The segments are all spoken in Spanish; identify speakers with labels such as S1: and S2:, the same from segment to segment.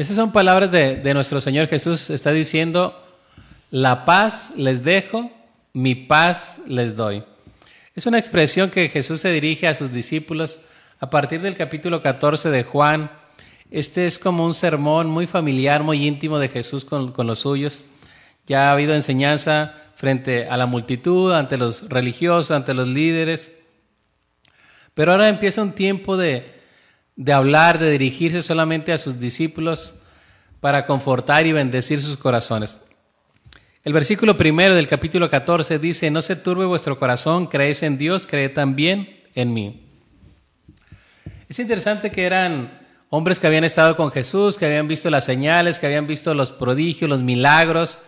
S1: Estas son palabras de, de nuestro Señor Jesús. Está diciendo, la paz les dejo, mi paz les doy. Es una expresión que Jesús se dirige a sus discípulos a partir del capítulo 14 de Juan. Este es como un sermón muy familiar, muy íntimo de Jesús con, con los suyos. Ya ha habido enseñanza frente a la multitud, ante los religiosos, ante los líderes. Pero ahora empieza un tiempo de, de hablar, de dirigirse solamente a sus discípulos para confortar y bendecir sus corazones. El versículo primero del capítulo 14 dice, no se turbe vuestro corazón, creéis en Dios, creed también en mí. Es interesante que eran hombres que habían estado con Jesús, que habían visto las señales, que habían visto los prodigios, los milagros,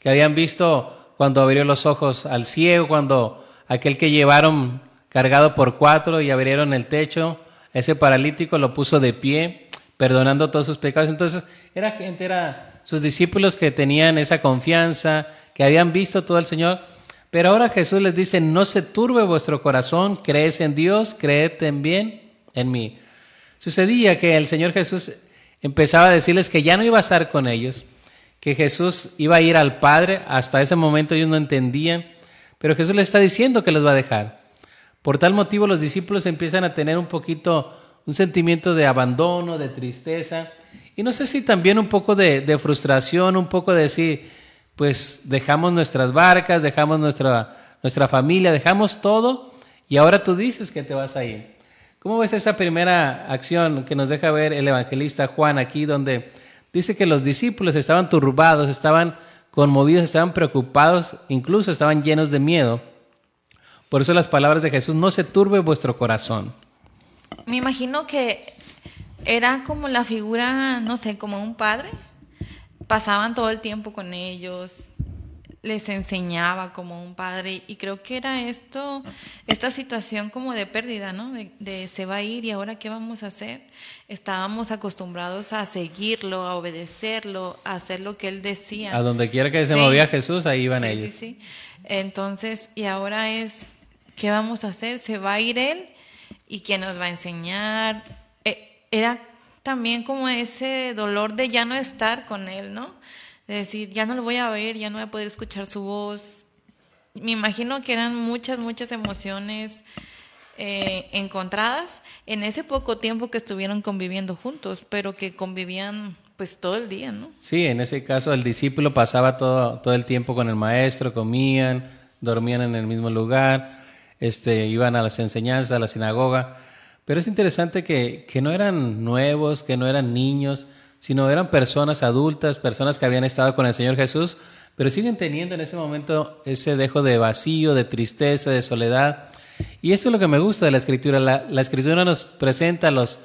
S1: que habían visto cuando abrió los ojos al ciego, cuando aquel que llevaron cargado por cuatro y abrieron el techo, ese paralítico lo puso de pie, perdonando todos sus pecados. Entonces, era gente, era sus discípulos que tenían esa confianza, que habían visto todo el Señor. Pero ahora Jesús les dice, no se turbe vuestro corazón, crees en Dios, creed también en mí. Sucedía que el Señor Jesús empezaba a decirles que ya no iba a estar con ellos, que Jesús iba a ir al Padre, hasta ese momento ellos no entendían, pero Jesús les está diciendo que los va a dejar. Por tal motivo los discípulos empiezan a tener un poquito un sentimiento de abandono, de tristeza, y no sé si también un poco de, frustración, un poco de decir, pues dejamos nuestras barcas, dejamos nuestra, nuestra familia, dejamos todo y ahora tú dices que te vas a ir. ¿Cómo ves esta primera acción que nos deja ver el evangelista Juan aquí, donde dice que los discípulos estaban turbados, estaban conmovidos, estaban preocupados, incluso estaban llenos de miedo? Por eso las palabras de Jesús, no se turbe vuestro corazón.
S2: Me imagino que era como la figura, no sé, como un padre. Pasaban todo el tiempo con ellos, les enseñaba como un padre y creo que era esto, esta situación como de pérdida, ¿no? De, se va a ir y ahora qué vamos a hacer. Estábamos acostumbrados a seguirlo, a obedecerlo, a hacer lo que él decía.
S1: A donde quiera que se movía Jesús, ahí iban ellos.
S2: Sí, sí. Entonces, y ahora es, ¿qué vamos a hacer? Se va a ir él y quién nos va a enseñar, era también como ese dolor de ya no estar con él, ¿no? De decir, ya no lo voy a ver, ya no voy a poder escuchar su voz. Me imagino que eran muchas, muchas emociones eh, encontradas en ese poco tiempo que estuvieron conviviendo juntos, pero que convivían pues todo el día, ¿no?
S1: Sí, en ese caso el discípulo pasaba todo, todo el tiempo con el maestro, comían, dormían en el mismo lugar, este, iban a las enseñanzas, a la sinagoga pero es interesante que, no eran nuevos, que no eran niños, sino eran personas adultas, personas que habían estado con el Señor Jesús, pero siguen teniendo en ese momento ese dejo de vacío, de tristeza, de soledad. Y esto es lo que me gusta de la escritura. La, la escritura nos presenta a los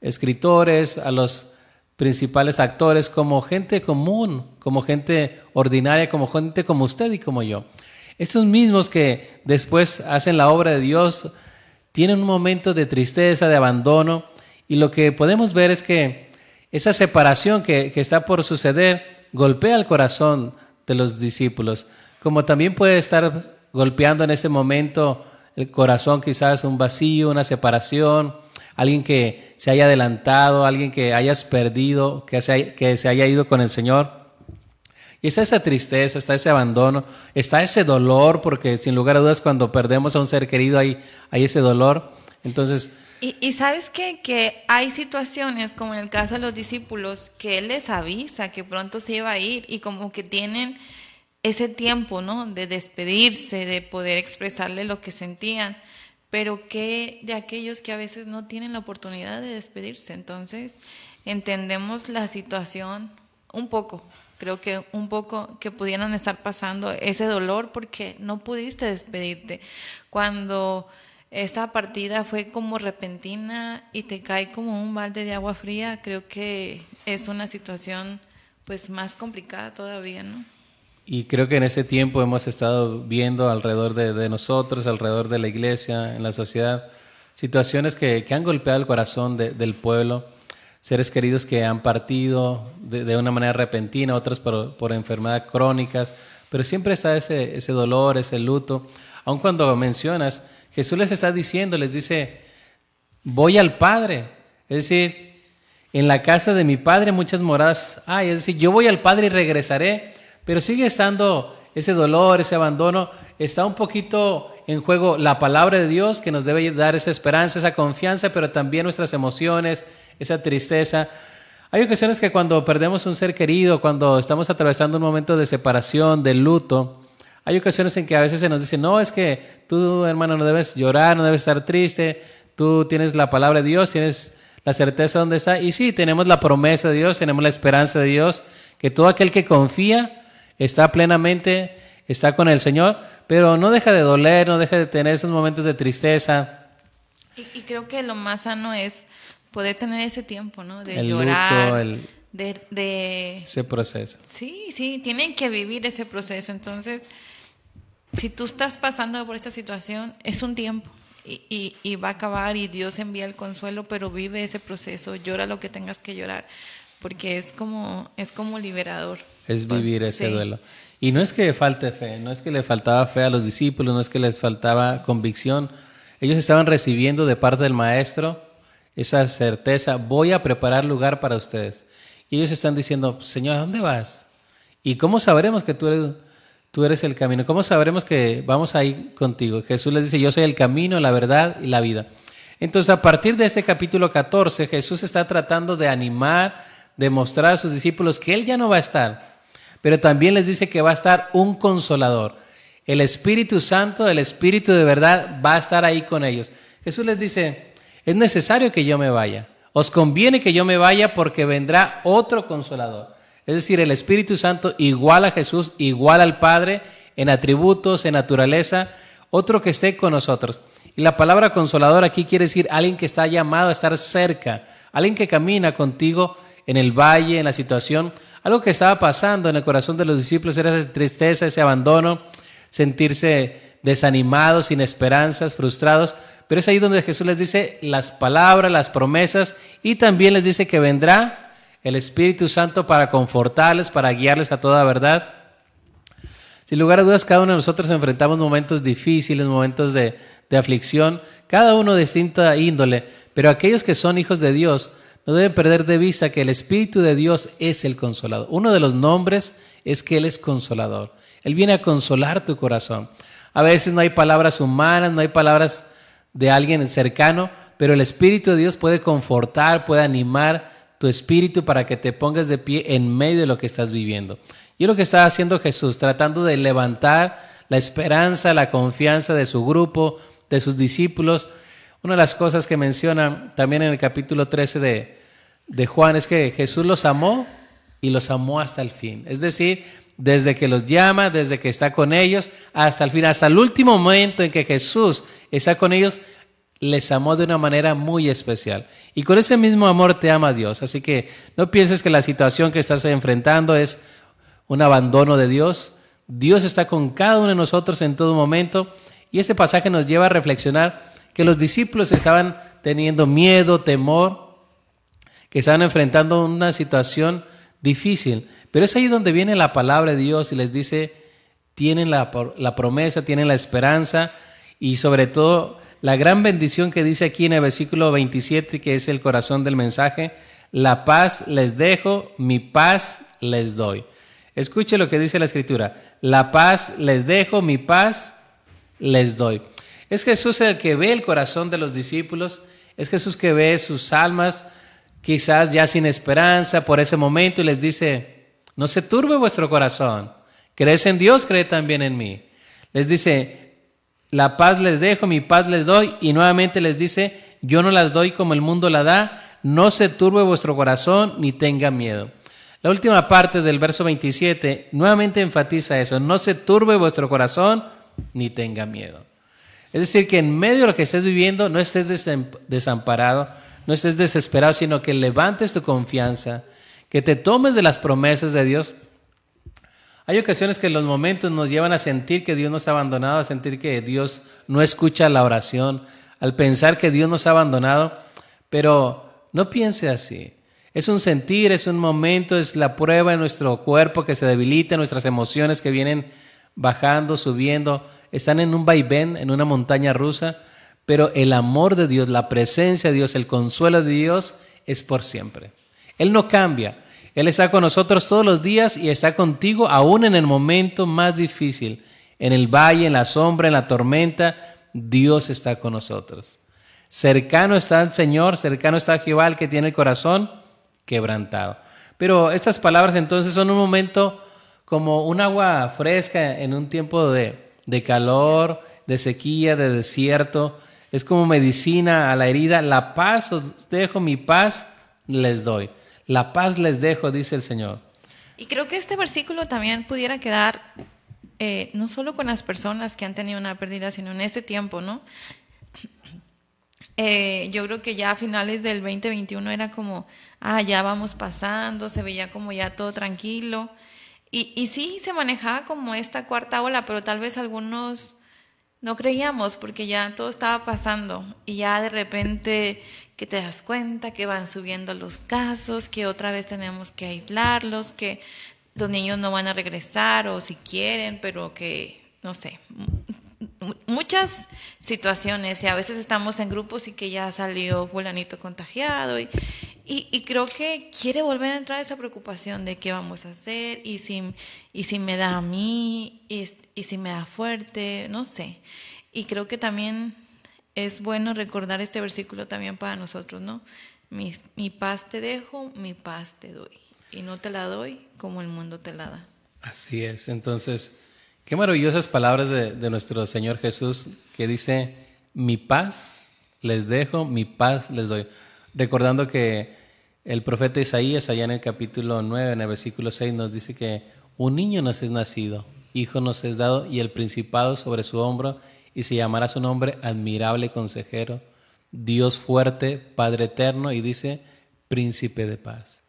S1: escritores, a los principales actores como gente común, como gente ordinaria, como gente como usted y como yo. Estos mismos que después hacen la obra de Dios, tienen un momento de tristeza, de abandono, y lo que podemos ver es que esa separación que, está por suceder golpea el corazón de los discípulos, como también puede estar golpeando en este momento el corazón quizás un vacío, una separación, alguien que se haya adelantado, alguien que hayas perdido, que se, que se haya ido con el Señor. Y está esa tristeza, está ese abandono, está ese dolor, porque sin lugar a dudas cuando perdemos a un ser querido hay, hay ese dolor. Entonces...
S2: Y, sabes qué? que hay situaciones, como en el caso de los discípulos, que Él les avisa que pronto se iba a ir y como que tienen ese tiempo, ¿no? De despedirse, de poder expresarle lo que sentían, pero que de aquellos que a veces no tienen la oportunidad de despedirse. Entonces, entendemos la situación un poco, creo que un poco que pudieran estar pasando ese dolor porque no pudiste despedirte. Cuando esa partida fue como repentina y te cae como un balde de agua fría, creo que es una situación pues más complicada todavía, ¿no?
S1: Y creo que en ese tiempo hemos estado viendo alrededor de, nosotros, alrededor de la iglesia, en la sociedad, situaciones que, han golpeado el corazón del pueblo seres queridos que han partido de, una manera repentina, otros por, por enfermedades crónicas, pero siempre está ese, ese dolor, ese luto. Aun cuando mencionas, Jesús les está diciendo, les dice, voy al Padre. Es decir, En la casa de mi padre muchas moradas hay. Es decir, yo voy al Padre y regresaré, pero sigue estando ese dolor, ese abandono. Está un poquito en juego la palabra de Dios que nos debe dar esa esperanza, esa confianza, pero también nuestras emociones, esa tristeza. Hay ocasiones que cuando perdemos un ser querido, cuando estamos atravesando un momento de separación, de luto, hay ocasiones en que a veces se nos dice, no, es que tú, hermano, no debes llorar, no debes estar triste, tú tienes la palabra de Dios, tienes la certeza de dónde está. Y sí, tenemos la promesa de Dios, tenemos la esperanza de Dios, que todo aquel que confía está plenamente, está con el Señor, pero no deja de doler, no deja de tener esos momentos de tristeza.
S2: Y, creo que lo más sano es poder tener ese tiempo, ¿no? De llorar. el, de,
S1: ese proceso.
S2: Sí, sí, tienen que vivir ese proceso. Entonces, si tú estás pasando por esta situación, es un tiempo. Y, y, va a acabar y Dios envía el consuelo, pero vive ese proceso, llora lo que tengas que llorar, porque es como, es como liberador.
S1: Es vivir ese duelo. Y no es que falte fe, no es que le faltaba fe a los discípulos, no es que les faltaba convicción. Ellos estaban recibiendo de parte del Maestro esa certeza, voy a preparar lugar para ustedes. Y ellos están diciendo, Señor, ¿a dónde vas? ¿Y cómo sabremos que tú eres, el camino? ¿Cómo sabremos que vamos a ir contigo? Jesús les dice, yo soy el camino, la verdad y la vida. Entonces, a partir de este capítulo 14, Jesús está tratando de animar, de mostrar a sus discípulos que Él ya no va a estar, pero también les dice que va a estar un consolador. El Espíritu Santo, el Espíritu de verdad, va a estar ahí con ellos. Jesús les dice, es necesario que yo me vaya. Os conviene que yo me vaya porque vendrá otro consolador. Es decir, el Espíritu Santo igual a Jesús, igual al Padre, en atributos, en naturaleza, otro que esté con nosotros. Y la palabra consolador aquí quiere decir alguien que está llamado a estar cerca, alguien que camina contigo en el valle, en la situación, algo que estaba pasando en el corazón de los discípulos era esa tristeza, ese abandono, sentirse desanimados, sin esperanzas, frustrados. Pero es ahí donde Jesús les dice las palabras, las promesas y también les dice que vendrá el Espíritu Santo para confortarles, para guiarles a toda verdad. Sin lugar a dudas, cada uno de nosotros enfrentamos momentos difíciles, momentos de, de aflicción, cada uno de distinta índole, pero aquellos que son hijos de Dios no deben perder de vista que el Espíritu de Dios es el consolador. Uno de los nombres es que Él es consolador. Él viene a consolar tu corazón. A veces no hay palabras humanas, no hay palabras de alguien cercano, pero el Espíritu de Dios puede confortar, puede animar tu espíritu para que te pongas de pie en medio de lo que estás viviendo. Y es lo que está haciendo Jesús, tratando de levantar la esperanza, la confianza de su grupo, de sus discípulos, una de las cosas que menciona también en el capítulo 13 de, de Juan es que Jesús los amó y los amó hasta el fin. Es decir, desde que los llama, desde que está con ellos, hasta el fin, hasta el último momento en que Jesús está con ellos, les amó de una manera muy especial. Y con ese mismo amor te ama Dios. Así que no pienses que la situación que estás enfrentando es un abandono de Dios. Dios está con cada uno de nosotros en todo momento. Y ese pasaje nos lleva a reflexionar que los discípulos estaban teniendo miedo, temor, que estaban enfrentando una situación difícil. Pero es ahí donde viene la palabra de Dios y les dice, tienen la, promesa, tienen la esperanza y sobre todo la gran bendición que dice aquí en el versículo 27, que es el corazón del mensaje, la paz les dejo, mi paz les doy. Escuche lo que dice la escritura, la paz les dejo, mi paz les doy. Es Jesús el que ve el corazón de los discípulos, es Jesús que ve sus almas quizás ya sin esperanza por ese momento y les dice, no se turbe vuestro corazón, crees en Dios, cree también en mí. Les dice, la paz les dejo, mi paz les doy y nuevamente les dice, yo no las doy como el mundo la da, no se turbe vuestro corazón ni tenga miedo. La última parte del verso 27 nuevamente enfatiza eso, no se turbe vuestro corazón ni tenga miedo. Es decir, que en medio de lo que estés viviendo no estés desamparado, no estés desesperado, sino que levantes tu confianza, que te tomes de las promesas de Dios. Hay ocasiones que los momentos nos llevan a sentir que Dios nos ha abandonado, a sentir que Dios no escucha la oración, al pensar que Dios nos ha abandonado, pero no piense así. Es un sentir, es un momento, es la prueba en nuestro cuerpo que se debilita, nuestras emociones que vienen bajando, subiendo están en un vaivén, en una montaña rusa, pero el amor de Dios, la presencia de Dios, el consuelo de Dios es por siempre. Él no cambia. Él está con nosotros todos los días y está contigo aún en el momento más difícil. En el valle, en la sombra, en la tormenta, Dios está con nosotros. Cercano está el Señor, cercano está Jehová, que tiene el corazón quebrantado. Pero estas palabras entonces son un momento como un agua fresca en un tiempo de, de calor, de sequía, de desierto. Es como medicina a la herida. La paz os dejo, mi paz les doy. La paz les dejo, dice el Señor.
S2: Y creo que este versículo también pudiera quedar eh, no solo con las personas que han tenido una pérdida, sino en este tiempo, ¿no? Eh, yo creo que ya a finales del 2021 era como, ah, ya vamos pasando, se veía como ya todo tranquilo. Y, y sí se manejaba como esta cuarta ola, pero tal vez algunos no creíamos porque ya todo estaba pasando. Y ya de repente que te das cuenta que van subiendo los casos, que otra vez tenemos que aislarlos, que los niños no van a regresar o si quieren, pero que, no sé, muchas situaciones. Y a veces estamos en grupos y que ya salió fulanito contagiado y, y, creo que quiere volver a entrar esa preocupación de qué vamos a hacer y si, y si me da a mí y, y si me da fuerte, no sé. Y creo que también es bueno recordar este versículo también para nosotros, ¿no? Mi, mi paz te dejo, mi paz te doy y no te la doy como el mundo te la da.
S1: Así es, entonces, qué maravillosas palabras de, nuestro Señor Jesús que dice, mi paz les dejo, mi paz les doy. Recordando que el profeta Isaías, allá en el capítulo 9, en el versículo 6, nos dice que un niño nos es nacido, hijo nos es dado y el principado sobre su hombro y se llamará su nombre admirable consejero, Dios fuerte, Padre eterno y dice príncipe de paz.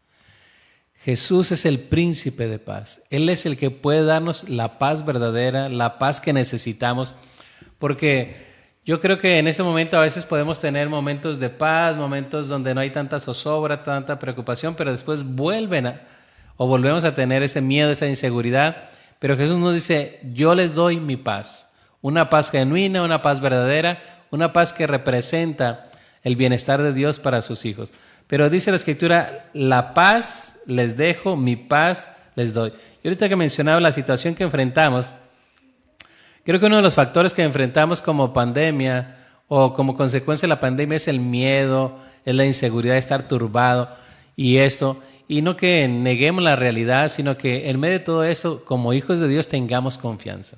S1: Jesús es el príncipe de paz. Él es el que puede darnos la paz verdadera, la paz que necesitamos, porque yo creo que en ese momento a veces podemos tener momentos de paz, momentos donde no hay tanta zozobra, tanta preocupación, pero después vuelven a, o volvemos a tener ese miedo, esa inseguridad. Pero Jesús nos dice, yo les doy mi paz, una paz genuina, una paz verdadera, una paz que representa el bienestar de Dios para sus hijos. Pero dice la escritura, la paz les dejo, mi paz les doy. Y ahorita que mencionaba la situación que enfrentamos, creo que uno de los factores que enfrentamos como pandemia o como consecuencia de la pandemia es el miedo, es la inseguridad de estar turbado y esto. Y no que neguemos la realidad, sino que en medio de todo eso, como hijos de Dios, tengamos confianza.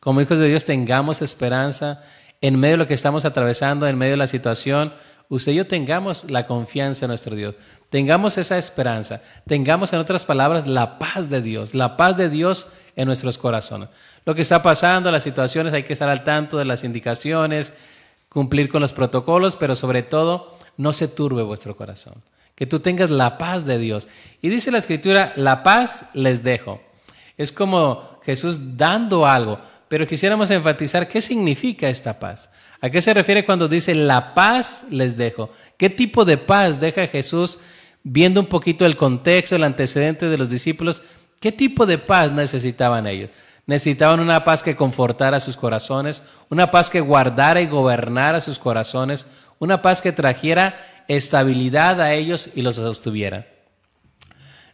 S1: Como hijos de Dios, tengamos esperanza en medio de lo que estamos atravesando, en medio de la situación usted y yo tengamos la confianza en nuestro Dios, tengamos esa esperanza, tengamos en otras palabras la paz de Dios, la paz de Dios en nuestros corazones. Lo que está pasando, las situaciones, hay que estar al tanto de las indicaciones, cumplir con los protocolos, pero sobre todo, no se turbe vuestro corazón. Que tú tengas la paz de Dios. Y dice la escritura, la paz les dejo. Es como Jesús dando algo, pero quisiéramos enfatizar qué significa esta paz. ¿A qué se refiere cuando dice la paz les dejo? ¿Qué tipo de paz deja Jesús viendo un poquito el contexto, el antecedente de los discípulos? ¿Qué tipo de paz necesitaban ellos? Necesitaban una paz que confortara sus corazones, una paz que guardara y gobernara sus corazones, una paz que trajera estabilidad a ellos y los sostuviera.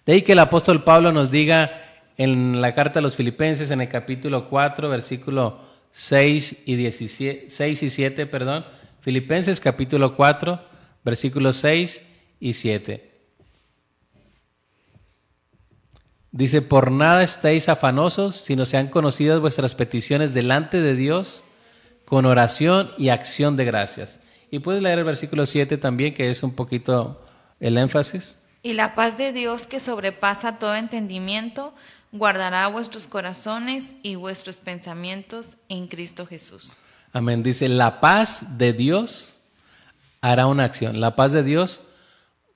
S1: De ahí que el apóstol Pablo nos diga en la carta a los filipenses en el capítulo 4, versículo 6 y, 17, 6 y 7, perdón. Filipenses capítulo 4, versículos 6 y 7. Dice, por nada estéis afanosos, sino sean conocidas vuestras peticiones delante de Dios con oración y acción de gracias. Y puedes leer el versículo 7 también, que es un poquito el énfasis.
S2: Y la paz de Dios que sobrepasa todo entendimiento guardará vuestros corazones y vuestros pensamientos en Cristo Jesús.
S1: Amén. Dice, la paz de Dios hará una acción. La paz de Dios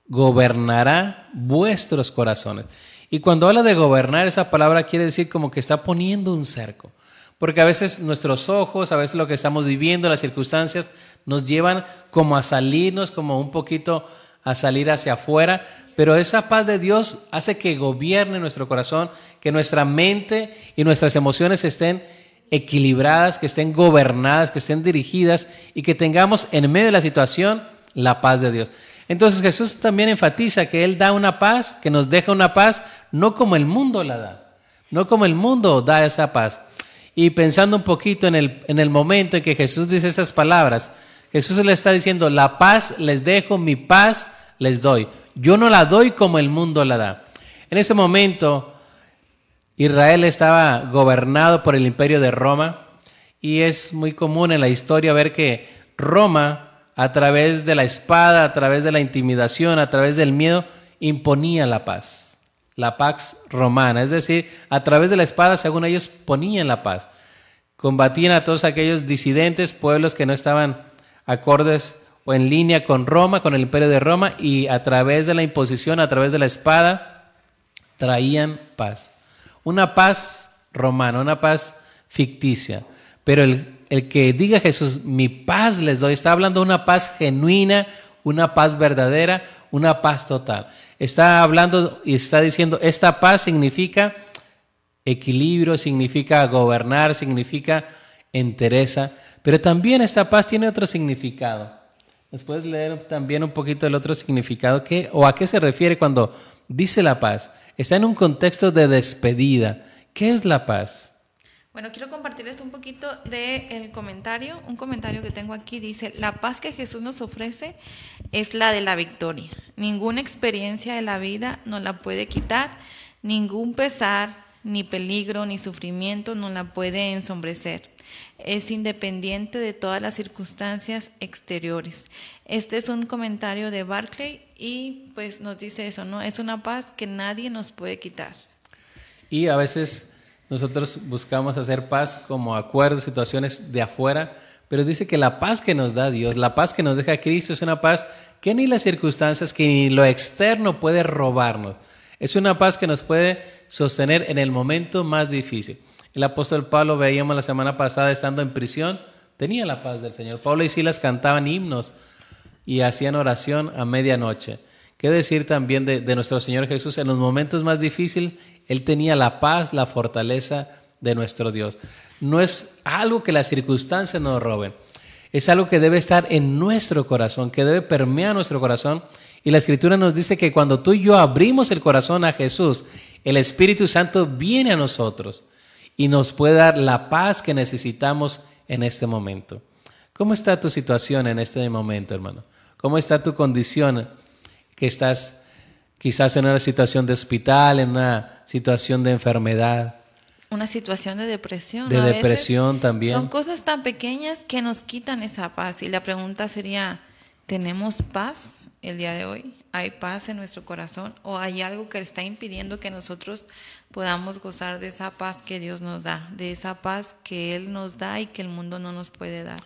S1: gobernará vuestros corazones. Y cuando habla de gobernar, esa palabra quiere decir como que está poniendo un cerco. Porque a veces nuestros ojos, a veces lo que estamos viviendo, las circunstancias, nos llevan como a salirnos, como un poquito a salir hacia afuera, pero esa paz de Dios hace que gobierne nuestro corazón, que nuestra mente y nuestras emociones estén equilibradas, que estén gobernadas, que estén dirigidas y que tengamos en medio de la situación la paz de Dios. Entonces Jesús también enfatiza que Él da una paz, que nos deja una paz, no como el mundo la da, no como el mundo da esa paz. Y pensando un poquito en el, en el momento en que Jesús dice estas palabras, Jesús le está diciendo, la paz les dejo, mi paz les doy. Yo no la doy como el mundo la da. En ese momento, Israel estaba gobernado por el imperio de Roma y es muy común en la historia ver que Roma, a través de la espada, a través de la intimidación, a través del miedo, imponía la paz, la paz romana. Es decir, a través de la espada, según ellos, ponían la paz. Combatían a todos aquellos disidentes, pueblos que no estaban acordes o en línea con Roma, con el imperio de Roma, y a través de la imposición, a través de la espada, traían paz. Una paz romana, una paz ficticia. Pero el, el que diga Jesús, mi paz les doy, está hablando de una paz genuina, una paz verdadera, una paz total. Está hablando y está diciendo, esta paz significa equilibrio, significa gobernar, significa entereza, pero también esta paz tiene otro significado. ¿Nos puedes leer también un poquito el otro significado? ¿Qué, ¿O a qué se refiere cuando dice la paz? Está en un contexto de despedida. ¿Qué es la paz?
S2: Bueno, quiero compartirles un poquito del comentario. Un comentario que tengo aquí dice, la paz que Jesús nos ofrece es la de la victoria. Ninguna experiencia de la vida nos la puede quitar, ningún pesar, ni peligro, ni sufrimiento nos la puede ensombrecer es independiente de todas las circunstancias exteriores. Este es un comentario de Barclay y pues nos dice eso, ¿no? Es una paz que nadie nos puede quitar.
S1: Y a veces nosotros buscamos hacer paz como acuerdos, situaciones de afuera, pero dice que la paz que nos da Dios, la paz que nos deja Cristo es una paz que ni las circunstancias, que ni lo externo puede robarnos. Es una paz que nos puede sostener en el momento más difícil. El apóstol Pablo, veíamos la semana pasada, estando en prisión, tenía la paz del Señor. Pablo y Silas cantaban himnos y hacían oración a medianoche. ¿Qué decir también de, nuestro Señor Jesús? En los momentos más difíciles, Él tenía la paz, la fortaleza de nuestro Dios. No es algo que las circunstancias nos roben. Es algo que debe estar en nuestro corazón, que debe permear nuestro corazón. Y la Escritura nos dice que cuando tú y yo abrimos el corazón a Jesús, el Espíritu Santo viene a nosotros y nos puede dar la paz que necesitamos en este momento. ¿Cómo está tu situación en este momento, hermano? ¿Cómo está tu condición? Que estás quizás en una situación de hospital, en una situación de enfermedad.
S2: Una situación de depresión.
S1: De depresión también.
S2: Son cosas tan pequeñas que nos quitan esa paz. Y la pregunta sería, ¿tenemos paz el día de hoy? ¿Hay paz en nuestro corazón? ¿O hay algo que está impidiendo que nosotros podamos gozar de esa paz que Dios nos da, de esa paz que Él nos da y que el mundo no nos puede dar.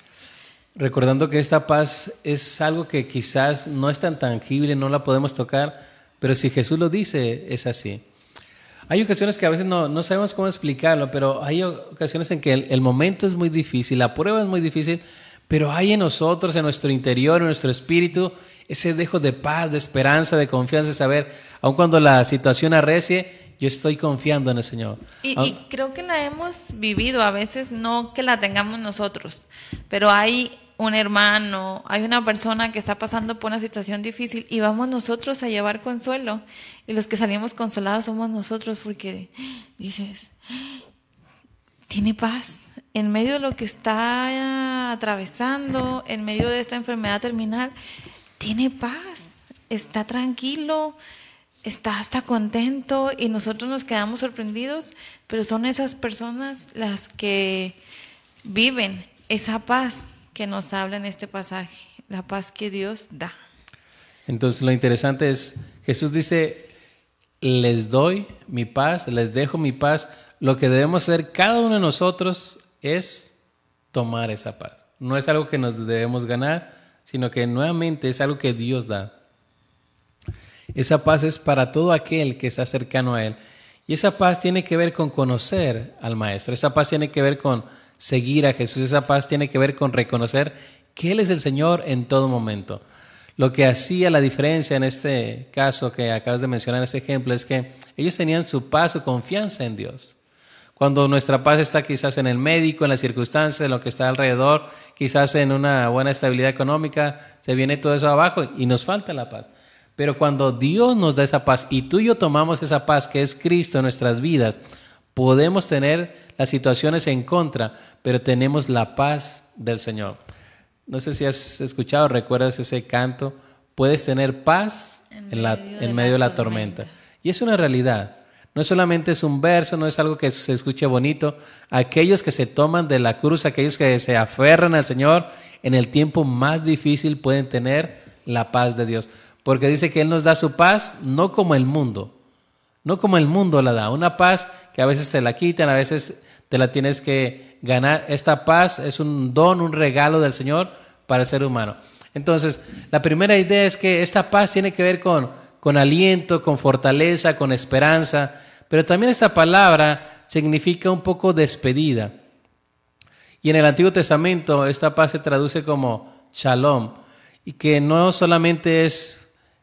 S1: Recordando que esta paz es algo que quizás no es tan tangible, no la podemos tocar, pero si Jesús lo dice, es así. Hay ocasiones que a veces no, sabemos cómo explicarlo, pero hay ocasiones en que el, momento es muy difícil, la prueba es muy difícil, pero hay en nosotros, en nuestro interior, en nuestro espíritu, ese dejo de paz, de esperanza, de confianza, de saber, aun cuando la situación arrecie, yo estoy confiando en el Señor.
S2: Y, y, creo que la hemos vivido, a veces no que la tengamos nosotros, pero hay un hermano, hay una persona que está pasando por una situación difícil y vamos nosotros a llevar consuelo. Y los que salimos consolados somos nosotros porque dices, tiene paz. En medio de lo que está atravesando, en medio de esta enfermedad terminal, tiene paz, está tranquilo, está hasta contento y nosotros nos quedamos sorprendidos, pero son esas personas las que viven esa paz que nos habla en este pasaje, la paz que Dios da.
S1: Entonces lo interesante es, Jesús dice, les doy mi paz, les dejo mi paz. Lo que debemos hacer cada uno de nosotros es tomar esa paz. No es algo que nos debemos ganar, sino que nuevamente es algo que Dios da. Esa paz es para todo aquel que está cercano a Él. Y esa paz tiene que ver con conocer al Maestro. Esa paz tiene que ver con seguir a Jesús. Esa paz tiene que ver con reconocer que Él es el Señor en todo momento. Lo que hacía la diferencia en este caso que acabas de mencionar, en este ejemplo, es que ellos tenían su paz, su confianza en Dios. Cuando nuestra paz está quizás en el médico, en las circunstancias, en lo que está alrededor, quizás en una buena estabilidad económica, se viene todo eso abajo y nos falta la paz. Pero cuando Dios nos da esa paz y tú y yo tomamos esa paz que es Cristo en nuestras vidas, podemos tener las situaciones en contra, pero tenemos la paz del Señor. No sé si has escuchado, recuerdas ese canto, puedes tener paz en, la, en medio de la, tormenta. Y es una realidad. No solamente es un verso, no es algo que se escuche bonito. Aquellos que se toman de la cruz, aquellos que se aferran al Señor, en el tiempo más difícil pueden tener la paz de Dios. Porque dice que Él nos da su paz no como el mundo, no como el mundo la da. Una paz que a veces te la quitan, a veces te la tienes que ganar. Esta paz es un don, un regalo del Señor para el ser humano. Entonces, la primera idea es que esta paz tiene que ver con con aliento, con fortaleza, con esperanza, pero también esta palabra significa un poco despedida. Y en el Antiguo Testamento esta paz se traduce como shalom, y que no solamente es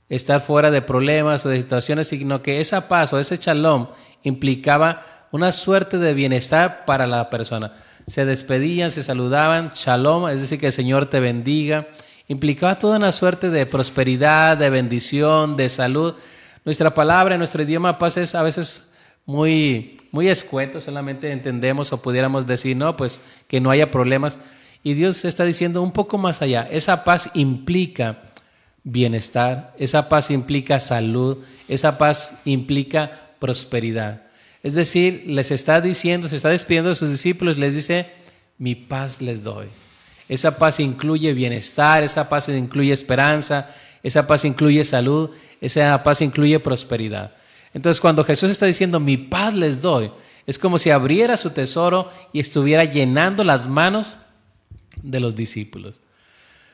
S1: estar fuera de problemas o de situaciones, sino que esa paz o ese shalom implicaba una suerte de bienestar para la persona. Se despedían, se saludaban, shalom, es decir, que el Señor te bendiga implicaba toda una suerte de prosperidad, de bendición, de salud. Nuestra palabra, nuestro idioma paz es a veces muy, muy escueto, solamente entendemos o pudiéramos decir, no, pues que no haya problemas. Y Dios está diciendo un poco más allá, esa paz implica bienestar, esa paz implica salud, esa paz implica prosperidad. Es decir, les está diciendo, se está despidiendo de sus discípulos, les dice, mi paz les doy. Esa paz incluye bienestar, esa paz incluye esperanza, esa paz incluye salud, esa paz incluye prosperidad. Entonces cuando Jesús está diciendo, mi paz les doy, es como si abriera su tesoro y estuviera llenando las manos de los discípulos.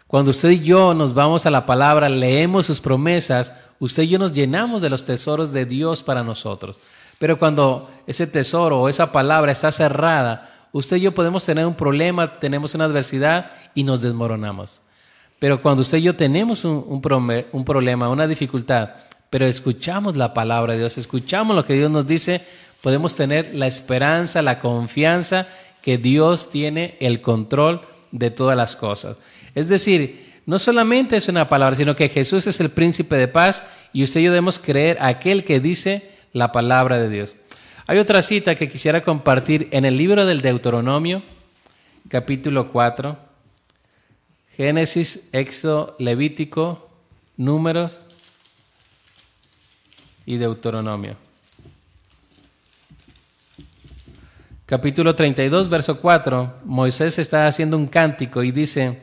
S1: Cuando usted y yo nos vamos a la palabra, leemos sus promesas, usted y yo nos llenamos de los tesoros de Dios para nosotros. Pero cuando ese tesoro o esa palabra está cerrada, usted y yo podemos tener un problema, tenemos una adversidad y nos desmoronamos. Pero cuando usted y yo tenemos un, problema, una dificultad, pero escuchamos la palabra de Dios, escuchamos lo que Dios nos dice, podemos tener la esperanza, la confianza que Dios tiene el control de todas las cosas. Es decir, no solamente es una palabra, sino que Jesús es el príncipe de paz y usted y yo debemos creer a aquel que dice la palabra de Dios. Hay otra cita que quisiera compartir en el libro del Deuteronomio, capítulo 4, Génesis, Éxodo, Levítico, Números y Deuteronomio. Capítulo 32, verso 4, Moisés está haciendo un cántico y dice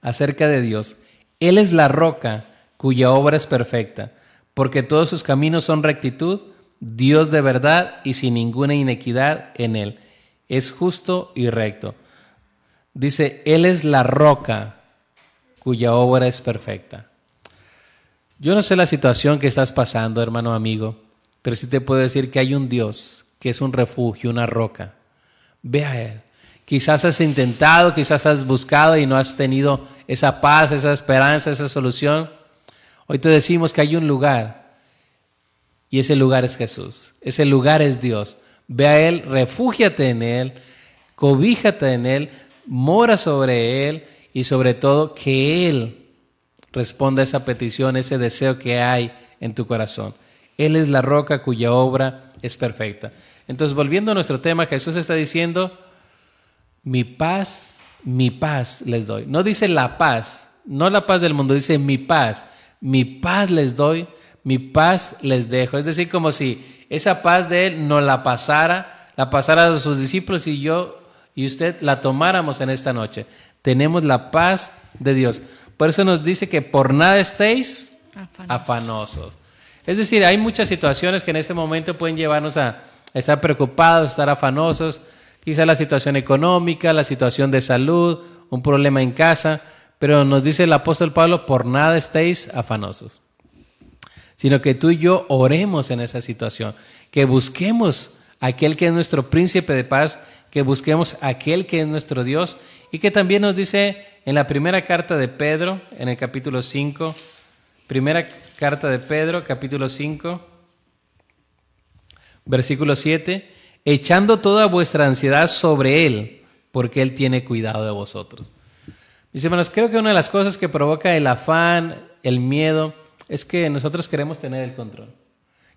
S1: acerca de Dios, Él es la roca cuya obra es perfecta, porque todos sus caminos son rectitud Dios de verdad y sin ninguna inequidad en él. Es justo y recto. Dice, Él es la roca cuya obra es perfecta. Yo no sé la situación que estás pasando, hermano amigo, pero sí te puedo decir que hay un Dios que es un refugio, una roca. Ve a Él. Quizás has intentado, quizás has buscado y no has tenido esa paz, esa esperanza, esa solución. Hoy te decimos que hay un lugar y ese lugar es Jesús. Ese lugar es Dios. Ve a Él, refúgiate en Él, cobíjate en Él, mora sobre Él y sobre todo que Él responda a esa petición, ese deseo que hay en tu corazón. Él es la roca cuya obra es perfecta. Entonces, volviendo a nuestro tema, Jesús está diciendo, mi paz, mi paz les doy. No dice la paz, no la paz del mundo, dice mi paz. Mi paz les doy mi paz les dejo. Es decir, como si esa paz de Él no la pasara, la pasara a sus discípulos y yo y usted la tomáramos en esta noche. Tenemos la paz de Dios. Por eso nos dice que por nada estéis afanosos. Es decir, hay muchas situaciones que en este momento pueden llevarnos a estar preocupados, estar afanosos. Quizá la situación económica, la situación de salud, un problema en casa. Pero nos dice el apóstol Pablo, por nada estéis afanosos sino que tú y yo oremos en esa situación, que busquemos aquel que es nuestro príncipe de paz, que busquemos aquel que es nuestro Dios y que también nos dice en la primera carta de Pedro, en el capítulo 5, primera carta de Pedro, capítulo 5, versículo 7, echando toda vuestra ansiedad sobre Él, porque Él tiene cuidado de vosotros. Mis hermanos, creo que una de las cosas que provoca el afán, el miedo, es que nosotros queremos tener el control.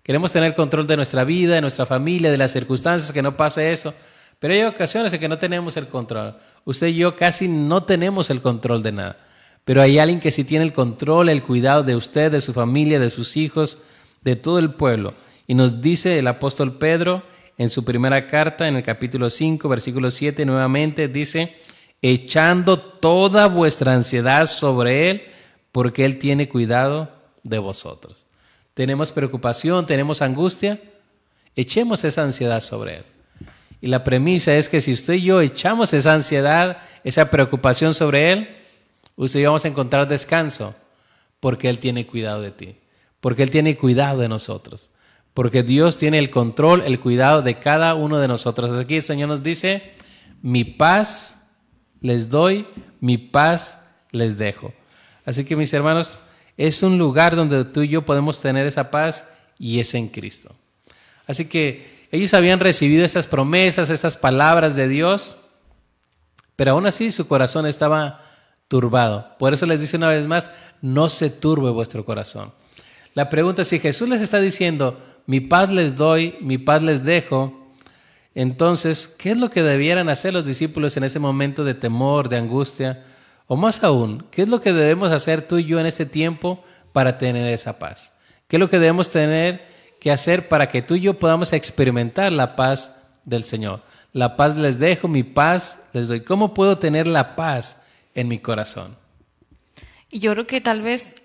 S1: Queremos tener control de nuestra vida, de nuestra familia, de las circunstancias, que no pase eso. Pero hay ocasiones en que no tenemos el control. Usted y yo casi no tenemos el control de nada. Pero hay alguien que sí tiene el control, el cuidado de usted, de su familia, de sus hijos, de todo el pueblo. Y nos dice el apóstol Pedro en su primera carta, en el capítulo 5, versículo 7, nuevamente dice, echando toda vuestra ansiedad sobre Él, porque Él tiene cuidado de vosotros. Tenemos preocupación, tenemos angustia, echemos esa ansiedad sobre Él. Y la premisa es que si usted y yo echamos esa ansiedad, esa preocupación sobre Él, usted y yo vamos a encontrar descanso, porque Él tiene cuidado de ti, porque Él tiene cuidado de nosotros, porque Dios tiene el control, el cuidado de cada uno de nosotros. Aquí el Señor nos dice, mi paz les doy, mi paz les dejo. Así que mis hermanos, es un lugar donde tú y yo podemos tener esa paz y es en Cristo. Así que ellos habían recibido estas promesas, estas palabras de Dios, pero aún así su corazón estaba turbado. Por eso les dice una vez más, no se turbe vuestro corazón. La pregunta es si Jesús les está diciendo, mi paz les doy, mi paz les dejo, entonces, ¿qué es lo que debieran hacer los discípulos en ese momento de temor, de angustia? O más aún, ¿qué es lo que debemos hacer tú y yo en este tiempo para tener esa paz? ¿Qué es lo que debemos tener que hacer para que tú y yo podamos experimentar la paz del Señor? La paz les dejo, mi paz les doy. ¿Cómo puedo tener la paz en mi corazón?
S2: Y yo creo que tal vez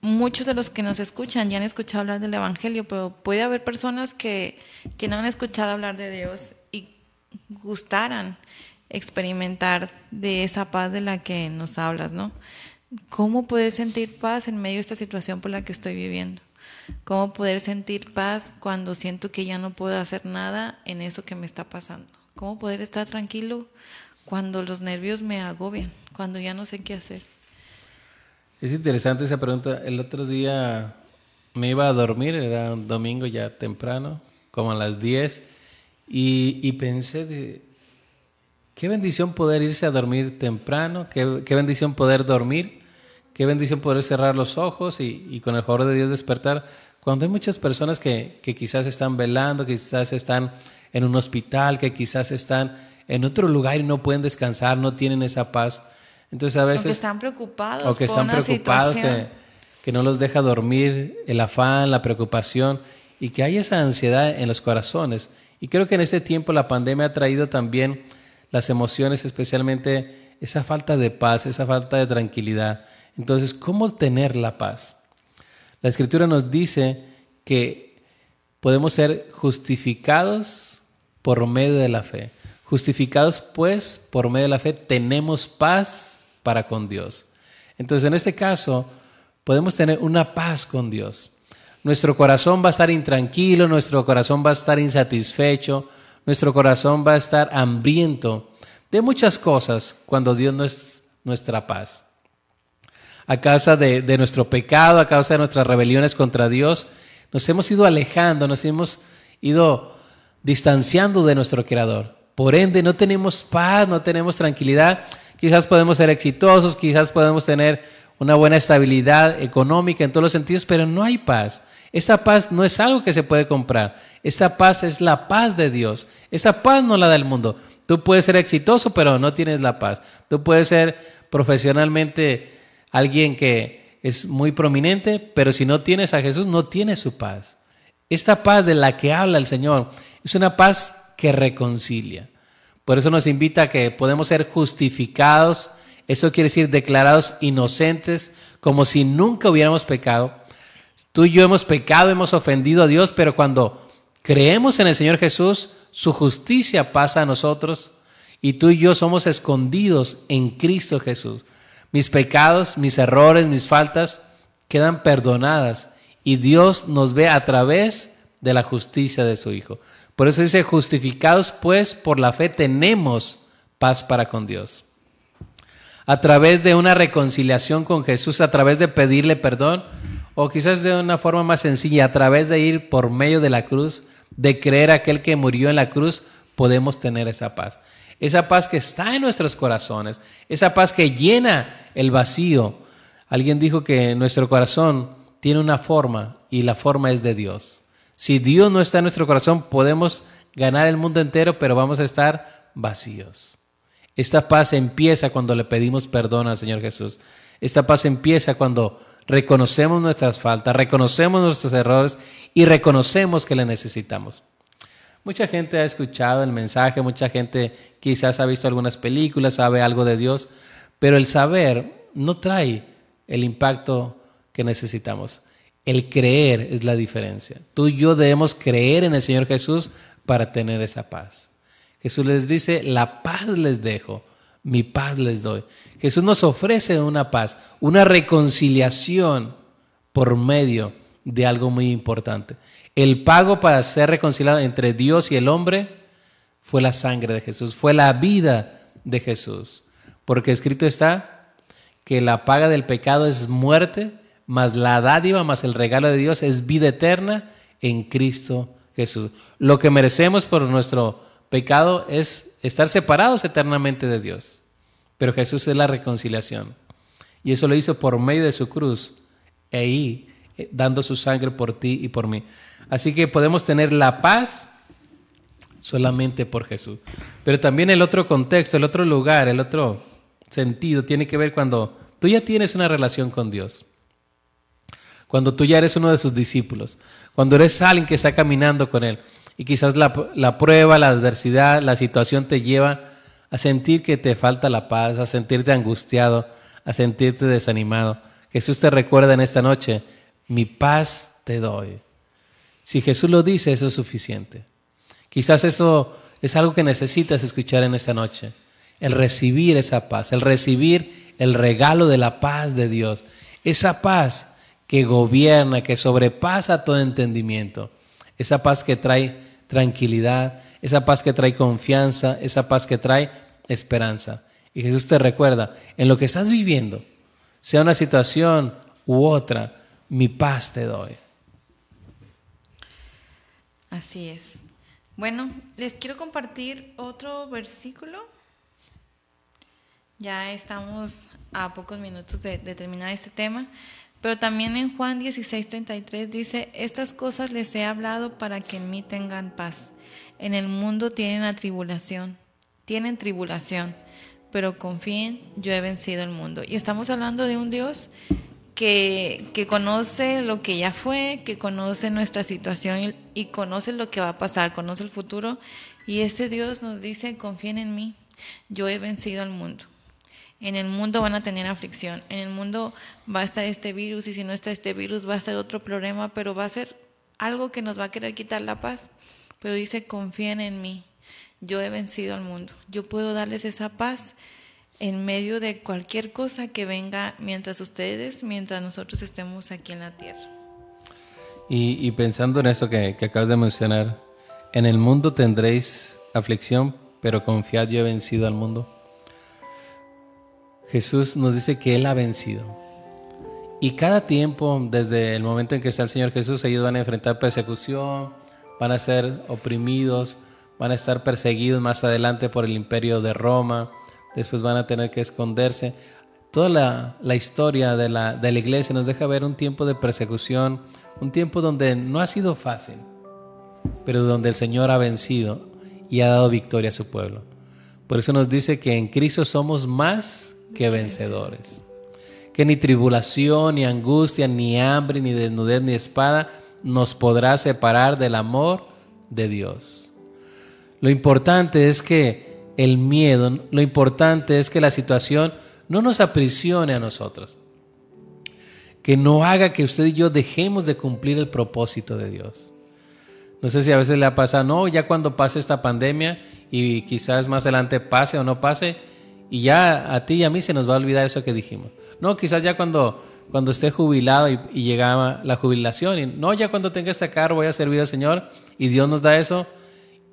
S2: muchos de los que nos escuchan ya han escuchado hablar del Evangelio, pero puede haber personas que, que no han escuchado hablar de Dios y gustaran experimentar de esa paz de la que nos hablas, ¿no? ¿Cómo poder sentir paz en medio de esta situación por la que estoy viviendo? ¿Cómo poder sentir paz cuando siento que ya no puedo hacer nada en eso que me está pasando? ¿Cómo poder estar tranquilo cuando los nervios me agobian, cuando ya no sé qué hacer?
S1: Es interesante esa pregunta. El otro día me iba a dormir, era un domingo ya temprano, como a las 10, y, pensé de, Qué bendición poder irse a dormir temprano, qué, bendición poder dormir, qué bendición poder cerrar los ojos y, con el favor de Dios despertar. Cuando hay muchas personas que, quizás están velando, que quizás están en un hospital, que quizás están en otro lugar y no pueden descansar, no tienen esa paz. Entonces a veces... O que
S2: están preocupados.
S1: O que están preocupados, que, que no los deja dormir el afán, la preocupación y que hay esa ansiedad en los corazones. Y creo que en este tiempo la pandemia ha traído también las emociones, especialmente esa falta de paz, esa falta de tranquilidad. Entonces, ¿cómo tener la paz? La escritura nos dice que podemos ser justificados por medio de la fe. Justificados pues por medio de la fe tenemos paz para con Dios. Entonces en este caso podemos tener una paz con Dios. Nuestro corazón va a estar intranquilo, nuestro corazón va a estar insatisfecho, nuestro corazón va a estar hambriento de muchas cosas cuando Dios no es nuestra paz. A causa de, nuestro pecado, a causa de nuestras rebeliones contra Dios, nos hemos ido alejando, nos hemos ido distanciando de nuestro Creador. Por ende, no tenemos paz, no tenemos tranquilidad. Quizás podemos ser exitosos, quizás podemos tener una buena estabilidad económica en todos los sentidos, pero no hay paz. Esta paz no es algo que se puede comprar. Esta paz es la paz de Dios. Esta paz no la da el mundo. Tú puedes ser exitoso, pero no tienes la paz. Tú puedes ser profesionalmente alguien que es muy prominente, pero si no tienes a Jesús, no tienes su paz. Esta paz de la que habla el Señor es una paz que reconcilia. Por eso nos invita a que podemos ser justificados. Eso quiere decir declarados inocentes, como si nunca hubiéramos pecado Tú y yo hemos pecado, hemos ofendido a Dios, pero cuando creemos en el Señor Jesús, su justicia pasa a nosotros y tú y yo somos escondidos en Cristo Jesús. Mis pecados, mis errores, mis faltas quedan perdonadas y Dios nos ve a través de la justicia de su Hijo. Por eso dice, justificados pues por la fe tenemos paz para con Dios. A través de una reconciliación con Jesús, a través de pedirle perdón, o quizás de una forma más sencilla, a través de ir por medio de la cruz, de creer aquel que murió en la cruz, podemos tener esa paz. Esa paz que está en nuestros corazones, esa paz que llena el vacío. Alguien dijo que nuestro corazón tiene una forma y la forma es de Dios. Si Dios no está en nuestro corazón, podemos ganar el mundo entero, pero vamos a estar vacíos. Esta paz empieza cuando le pedimos perdón al Señor Jesús. Esta paz empieza cuando reconocemos nuestras faltas, reconocemos nuestros errores y reconocemos que le necesitamos. Mucha gente ha escuchado el mensaje, mucha gente quizás ha visto algunas películas, sabe algo de Dios, pero el saber no trae el impacto que necesitamos. El creer es la diferencia. Tú y yo debemos creer en el Señor Jesús para tener esa paz. Jesús les dice, la paz les dejo, mi paz les doy. Jesús nos ofrece una paz, una reconciliación por medio de algo muy importante. El pago para ser reconciliado entre Dios y el hombre fue la sangre de Jesús, fue la vida de Jesús. Porque escrito está que la paga del pecado es muerte, más la dádiva, más el regalo de Dios es vida eterna en Cristo Jesús. Lo que merecemos por nuestro pecado es estar separados eternamente de Dios. Pero Jesús es la reconciliación. Y eso lo hizo por medio de su cruz, e ahí eh, dando su sangre por ti y por mí. Así que podemos tener la paz solamente por Jesús. Pero también el otro contexto, el otro lugar, el otro sentido tiene que ver cuando tú ya tienes una relación con Dios. Cuando tú ya eres uno de sus discípulos. Cuando eres alguien que está caminando con Él. Y quizás la, la prueba, la adversidad, la situación te lleva a sentir que te falta la paz, a sentirte angustiado, a sentirte desanimado. Jesús te recuerda en esta noche, mi paz te doy. Si Jesús lo dice, eso es suficiente. Quizás eso es algo que necesitas escuchar en esta noche. El recibir esa paz, el recibir el regalo de la paz de Dios. Esa paz que gobierna, que sobrepasa todo entendimiento. Esa paz que trae tranquilidad, esa paz que trae confianza, esa paz que trae esperanza. Y Jesús te recuerda, en lo que estás viviendo, sea una situación u otra, mi paz te doy.
S2: Así es. Bueno, les quiero compartir otro versículo. Ya estamos a pocos minutos de, terminar este tema. Pero también en Juan 16, 33 dice, estas cosas les he hablado para que en mí tengan paz. En el mundo tienen la tribulación, tienen tribulación, pero confíen, yo he vencido el mundo. Y estamos hablando de un Dios que, que, conoce lo que ya fue, que conoce nuestra situación y, conoce lo que va a pasar, conoce el futuro. Y ese Dios nos dice, confíen en mí, yo he vencido al mundo. En el mundo van a tener aflicción, en el mundo va a estar este virus y si no está este virus va a ser otro problema, pero va a ser algo que nos va a querer quitar la paz. Pero dice, confíen en mí, yo he vencido al mundo, yo puedo darles esa paz en medio de cualquier cosa que venga mientras ustedes, mientras nosotros estemos aquí en la tierra.
S1: Y, pensando en eso que, que, acabas de mencionar, en el mundo tendréis aflicción, pero confiad, yo he vencido al mundo. Jesús nos dice que Él ha vencido. Y cada tiempo, desde el momento en que está el Señor Jesús, ellos van a enfrentar persecución, van a ser oprimidos, van a estar perseguidos más adelante por el imperio de Roma después van a tener que esconderse. Toda la, historia de la, de la iglesia nos deja ver un tiempo de persecución, un tiempo donde no ha sido fácil, pero donde el Señor ha vencido y ha dado victoria a su pueblo. Por eso nos dice que en Cristo somos más que vencedores. Que ni tribulación, ni angustia, ni hambre, ni desnudez, ni espada nos podrá separar del amor de Dios. Lo importante es que el miedo, lo importante es que la situación no nos aprisione a nosotros. Que no haga que usted y yo dejemos de cumplir el propósito de Dios. No sé si a veces le ha pasado, no, ya cuando pase esta pandemia y quizás más adelante pase o no pase, y ya a ti y a mí se nos va a olvidar eso que dijimos. No, quizás ya cuando, cuando esté jubilado y, y llegaba la jubilación, y no, ya cuando tenga este carro voy a servir al Señor y Dios nos da eso,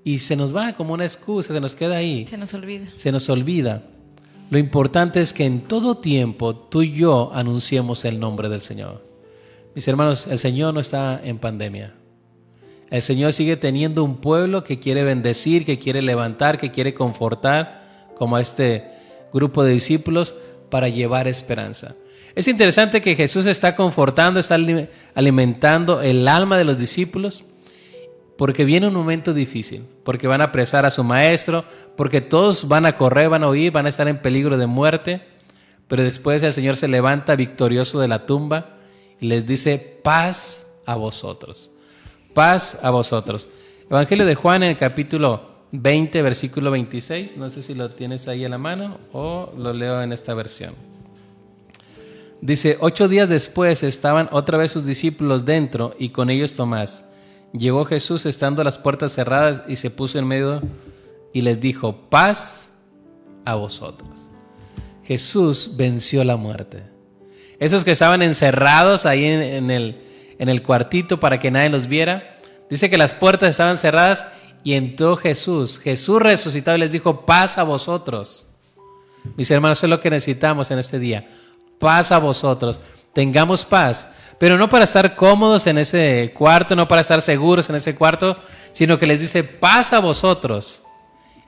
S1: y se nos va como una excusa, se nos queda ahí.
S2: Se nos olvida.
S1: Se nos olvida. Lo importante es que en todo tiempo tú y yo anunciemos el nombre del Señor. Mis hermanos, el Señor no está en pandemia. El Señor sigue teniendo un pueblo que quiere bendecir, que quiere levantar, que quiere confortar, como a este grupo de discípulos, para llevar esperanza. Es interesante que Jesús está confortando, está alimentando el alma de los discípulos, porque viene un momento difícil, porque van a apresar a su maestro, porque todos van a correr, van a huir, van a estar en peligro de muerte, pero después el Señor se levanta victorioso de la tumba y les dice, paz a vosotros, paz a vosotros. Evangelio de Juan en el capítulo 20, versículo 26, no sé si lo tienes ahí en la mano o lo leo en esta versión. Dice, ocho días después estaban otra vez sus discípulos dentro y con ellos Tomás. Llegó Jesús estando las puertas cerradas y se puso en medio y les dijo, paz a vosotros. Jesús venció la muerte. Esos que estaban encerrados ahí en, el, en el cuartito para que nadie los viera, dice que las puertas estaban cerradas y entró Jesús. Jesús resucitado y les dijo, paz a vosotros. Mis hermanos, eso es lo que necesitamos en este día paz a vosotros. Tengamos paz, pero no para estar cómodos en ese cuarto, no para estar seguros en ese cuarto, sino que les dice paz a vosotros.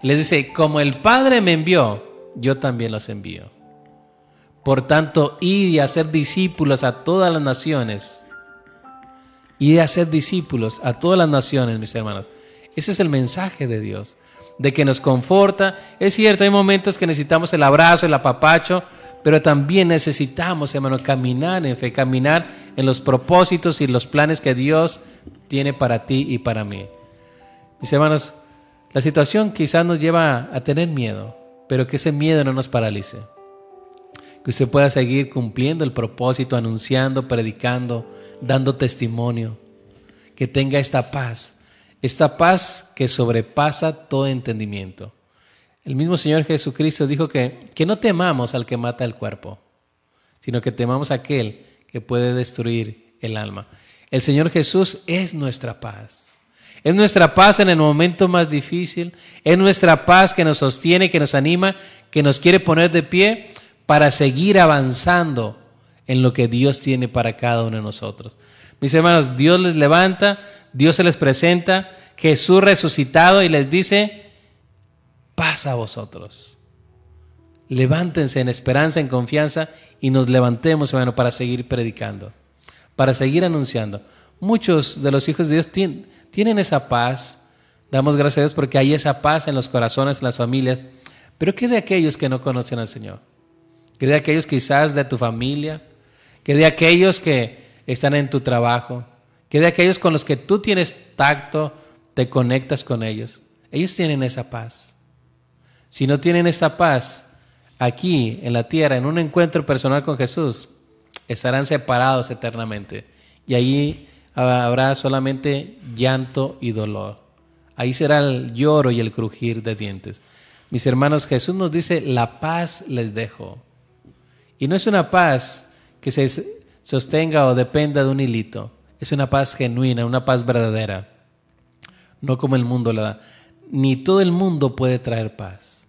S1: Les dice, como el Padre me envió, yo también los envío. Por tanto, id y hacer discípulos a todas las naciones. Y a hacer discípulos a todas las naciones, mis hermanos. Ese es el mensaje de Dios, de que nos conforta. Es cierto, hay momentos que necesitamos el abrazo, el apapacho, pero también necesitamos, hermano, caminar en fe, caminar en los propósitos y los planes que Dios tiene para ti y para mí. Mis hermanos, la situación quizás nos lleva a tener miedo, pero que ese miedo no nos paralice. Que usted pueda seguir cumpliendo el propósito, anunciando, predicando, dando testimonio. Que tenga esta paz, esta paz que sobrepasa todo entendimiento. El mismo Señor Jesucristo dijo que, que no temamos al que mata el cuerpo, sino que temamos a aquel que puede destruir el alma. El Señor Jesús es nuestra paz. Es nuestra paz en el momento más difícil. Es nuestra paz que nos sostiene, que nos anima, que nos quiere poner de pie para seguir avanzando en lo que Dios tiene para cada uno de nosotros. Mis hermanos, Dios les levanta, Dios se les presenta, Jesús resucitado y les dice, paz a vosotros. Levántense en esperanza, en confianza y nos levantemos, hermano, para seguir predicando, para seguir anunciando. Muchos de los hijos de Dios tienen esa paz. Damos gracias a Dios porque hay esa paz en los corazones, en las familias. Pero ¿qué de aquellos que no conocen al Señor? ¿Qué de aquellos quizás de tu familia? ¿Qué de aquellos que están en tu trabajo? ¿Qué de aquellos con los que tú tienes tacto, te conectas con ellos? Ellos tienen esa paz. Si no tienen esta paz aquí en la tierra, en un encuentro personal con Jesús, estarán separados eternamente. Y ahí habrá solamente llanto y dolor. Ahí será el lloro y el crujir de dientes. Mis hermanos, Jesús nos dice, la paz les dejo. Y no es una paz que se sostenga o dependa de un hilito. Es una paz genuina, una paz verdadera. No como el mundo la da. Ni todo el mundo puede traer paz.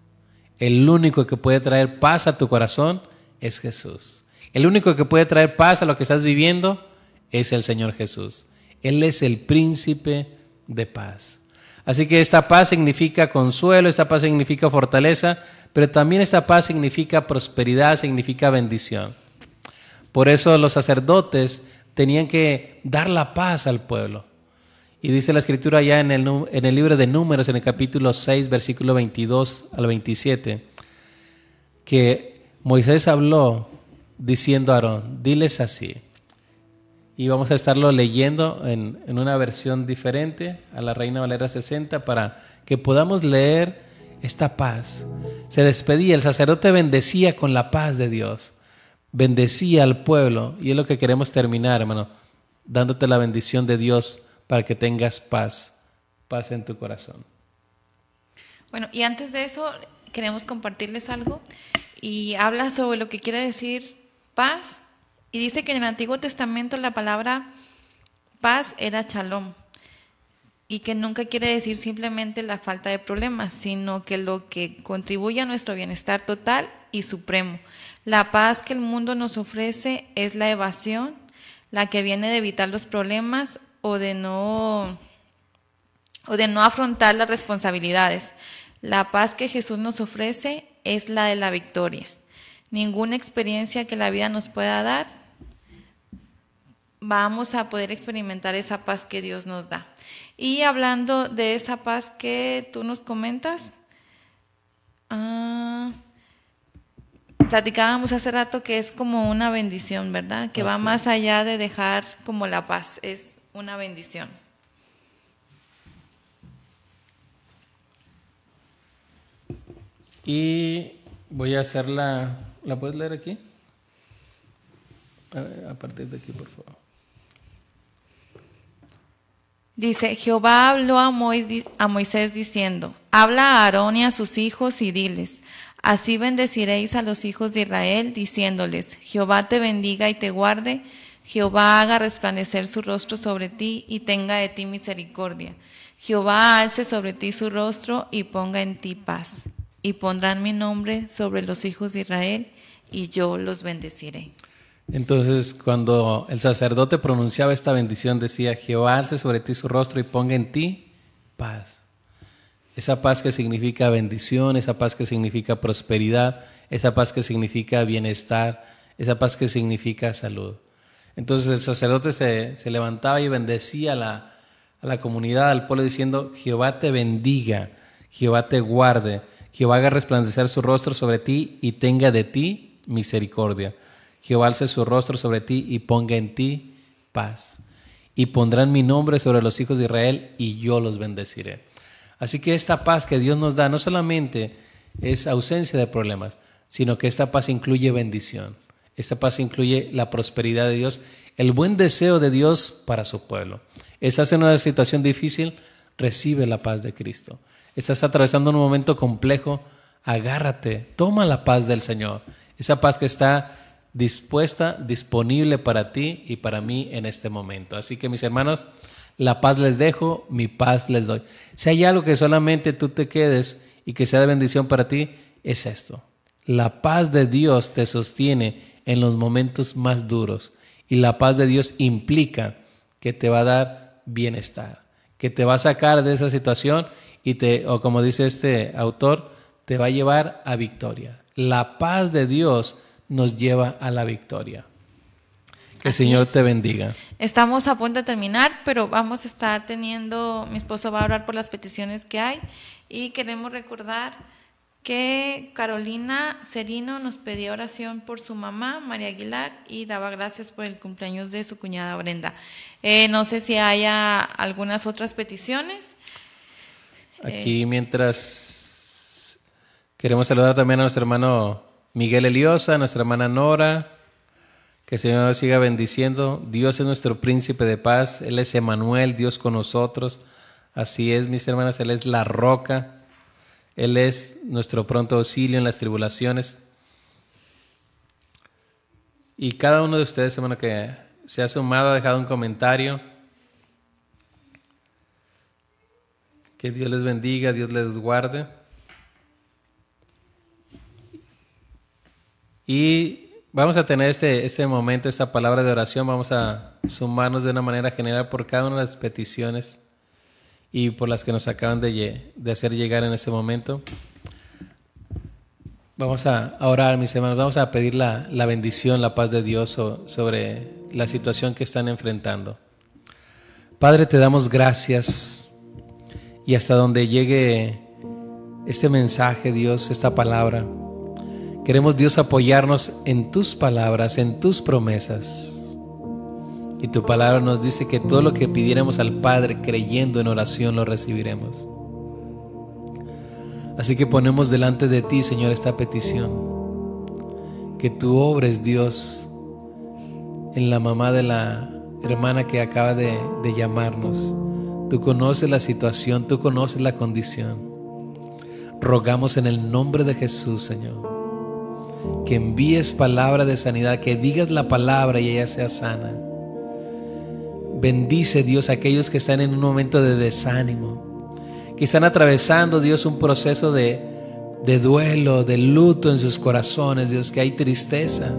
S1: El único que puede traer paz a tu corazón es Jesús. El único que puede traer paz a lo que estás viviendo es el Señor Jesús. Él es el príncipe de paz. Así que esta paz significa consuelo, esta paz significa fortaleza, pero también esta paz significa prosperidad, significa bendición. Por eso los sacerdotes tenían que dar la paz al pueblo. Y dice la escritura ya en el, en el libro de Números, en el capítulo 6, versículo 22 al 27, que Moisés habló diciendo a Aarón, diles así. Y vamos a estarlo leyendo en, en una versión diferente a la Reina Valera 60 para que podamos leer esta paz. Se despedía, el sacerdote bendecía con la paz de Dios, bendecía al pueblo y es lo que queremos terminar, hermano, dándote la bendición de Dios para que tengas paz, paz en tu corazón.
S2: Bueno, y antes de eso, queremos compartirles algo y habla sobre lo que quiere decir paz y dice que en el Antiguo Testamento la palabra paz era shalom y que nunca quiere decir simplemente la falta de problemas, sino que lo que contribuye a nuestro bienestar total y supremo. La paz que el mundo nos ofrece es la evasión, la que viene de evitar los problemas o de no o de no afrontar las responsabilidades. La paz que Jesús nos ofrece es la de la victoria. Ninguna experiencia que la vida nos pueda dar, vamos a poder experimentar esa paz que Dios nos da. Y hablando de esa paz que tú nos comentas, ah, platicábamos hace rato que es como una bendición, ¿verdad? Que va más allá de dejar como la paz, es una bendición.
S1: Y voy a hacer la... ¿La puedes leer aquí? A, partir de aquí, por favor.
S2: Dice, Jehová habló a, Moisés diciendo, habla a Aarón y a sus hijos y diles, así bendeciréis a los hijos de Israel, diciéndoles, Jehová te bendiga y te guarde, Jehová haga resplandecer su rostro sobre ti y tenga de ti misericordia. Jehová alce sobre ti su rostro y ponga en ti paz y pondrán mi nombre sobre los hijos de Israel y yo los bendeciré.
S1: Entonces, cuando el sacerdote pronunciaba esta bendición, decía, Jehová alce sobre ti su rostro y ponga en ti paz. Esa paz que significa bendición, esa paz que significa prosperidad, esa paz que significa bienestar, esa paz que significa salud. Entonces el sacerdote se, levantaba y bendecía a la, a la comunidad, al pueblo, diciendo, Jehová te bendiga, Jehová te guarde, Jehová haga resplandecer su rostro sobre ti y tenga de ti misericordia. Jehová alce su rostro sobre ti y ponga en ti paz. Y pondrán mi nombre sobre los hijos de Israel y yo los bendeciré. Así que esta paz que Dios nos da no solamente es ausencia de problemas, sino que esta paz incluye bendición. Esta paz incluye la prosperidad de Dios, el buen deseo de Dios para su pueblo. Estás en una situación difícil, recibe la paz de Cristo estás atravesando un momento complejo, agárrate, toma la paz del Señor, esa paz que está dispuesta, disponible para ti y para mí en este momento. Así que mis hermanos, la paz les dejo, mi paz les doy. Si hay algo que solamente tú te quedes y que sea de bendición para ti, es esto. La paz de Dios te sostiene en los momentos más duros y la paz de Dios implica que te va a dar bienestar, que te va a sacar de esa situación y te, o como dice este autor, te va a llevar a victoria. La paz de Dios nos lleva a la victoria. Que el Señor te bendiga.
S2: Estamos a punto de terminar, pero vamos a estar teniendo, mi esposo va a orar por las peticiones que hay y queremos recordar que Carolina Serino nos pedía oración por su mamá, María Aguilar, y daba gracias por el cumpleaños de su cuñada Brenda. Eh, no sé si haya algunas otras peticiones.
S1: Aquí mientras queremos saludar también a nuestro hermano Miguel Eliosa, a nuestra hermana Nora, que el Señor siga bendiciendo. Dios es nuestro príncipe de paz, Él es Emanuel, Dios con nosotros. Así es, mis hermanas, Él es la roca, Él es nuestro pronto auxilio en las tribulaciones. Y cada uno de ustedes, hermano, que se ha sumado, ha dejado un comentario Que Dios les bendiga, Dios les guarde. Y vamos a tener este, este momento, esta palabra de oración, vamos a sumarnos de una manera general por cada una de las peticiones y por las que nos acaban de, hacer llegar en este momento. Vamos a, orar, mis hermanos, vamos a pedir la, la bendición, la paz de Dios sobre la situación que están enfrentando. Padre, te damos gracias y hasta donde llegue este mensaje, Dios, esta palabra. Queremos, Dios, apoyarnos en tus palabras, en tus promesas. Y tu palabra nos dice que todo lo que pidiéramos al Padre creyendo en oración lo recibiremos. Así que ponemos delante de ti, Señor, esta petición. Que tú obres, Dios, en la mamá de la hermana que acaba de, de llamarnos Tú conoces la situación, tú conoces la condición. Rogamos en el nombre de Jesús, Señor, que envíes palabra de sanidad, que digas la palabra y ella sea sana. Bendice, Dios, a aquellos que están en un momento de desánimo, que están atravesando, Dios, un proceso de, de duelo, de luto en sus corazones, Dios, que hay tristeza.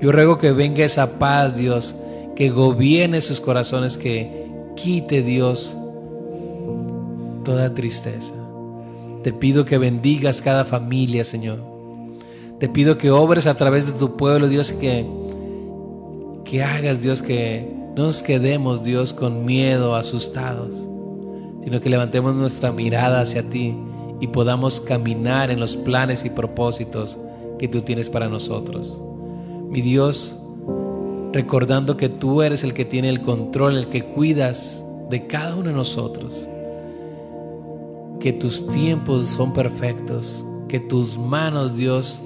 S1: Yo ruego que venga esa paz, Dios, que gobierne sus corazones, que quite Dios toda tristeza. Te pido que bendigas cada familia, Señor. Te pido que obres a través de tu pueblo, Dios, que, que hagas, Dios, que no nos quedemos, Dios, con miedo, asustados, sino que levantemos nuestra mirada hacia ti y podamos caminar en los planes y propósitos que tú tienes para nosotros. Mi Dios, recordando que tú eres el que tiene el control, el que cuidas de cada uno de nosotros, que tus tiempos son perfectos, que tus manos, Dios,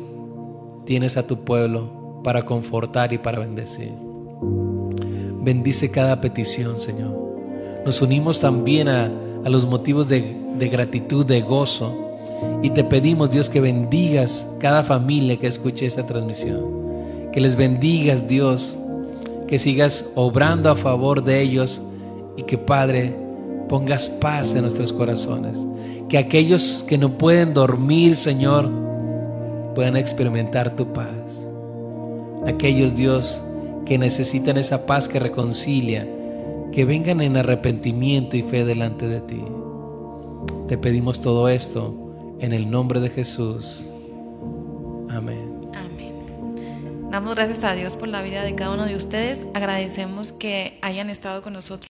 S1: tienes a tu pueblo para confortar y para bendecir. Bendice cada petición, Señor. Nos unimos también a, los motivos de, de gratitud, de gozo. Y te pedimos, Dios, que bendigas cada familia que escuche esta transmisión. Que les bendigas, Dios. Que sigas obrando a favor de ellos. Y que, Padre, pongas paz en nuestros corazones. Que aquellos que no pueden dormir, Señor, puedan experimentar tu paz. Aquellos, Dios, que necesitan esa paz que reconcilia, que vengan en arrepentimiento y fe delante de ti. Te pedimos todo esto en el nombre de Jesús.
S2: Amén. Damos gracias a Dios por la vida de cada uno de ustedes. Agradecemos que hayan estado con nosotros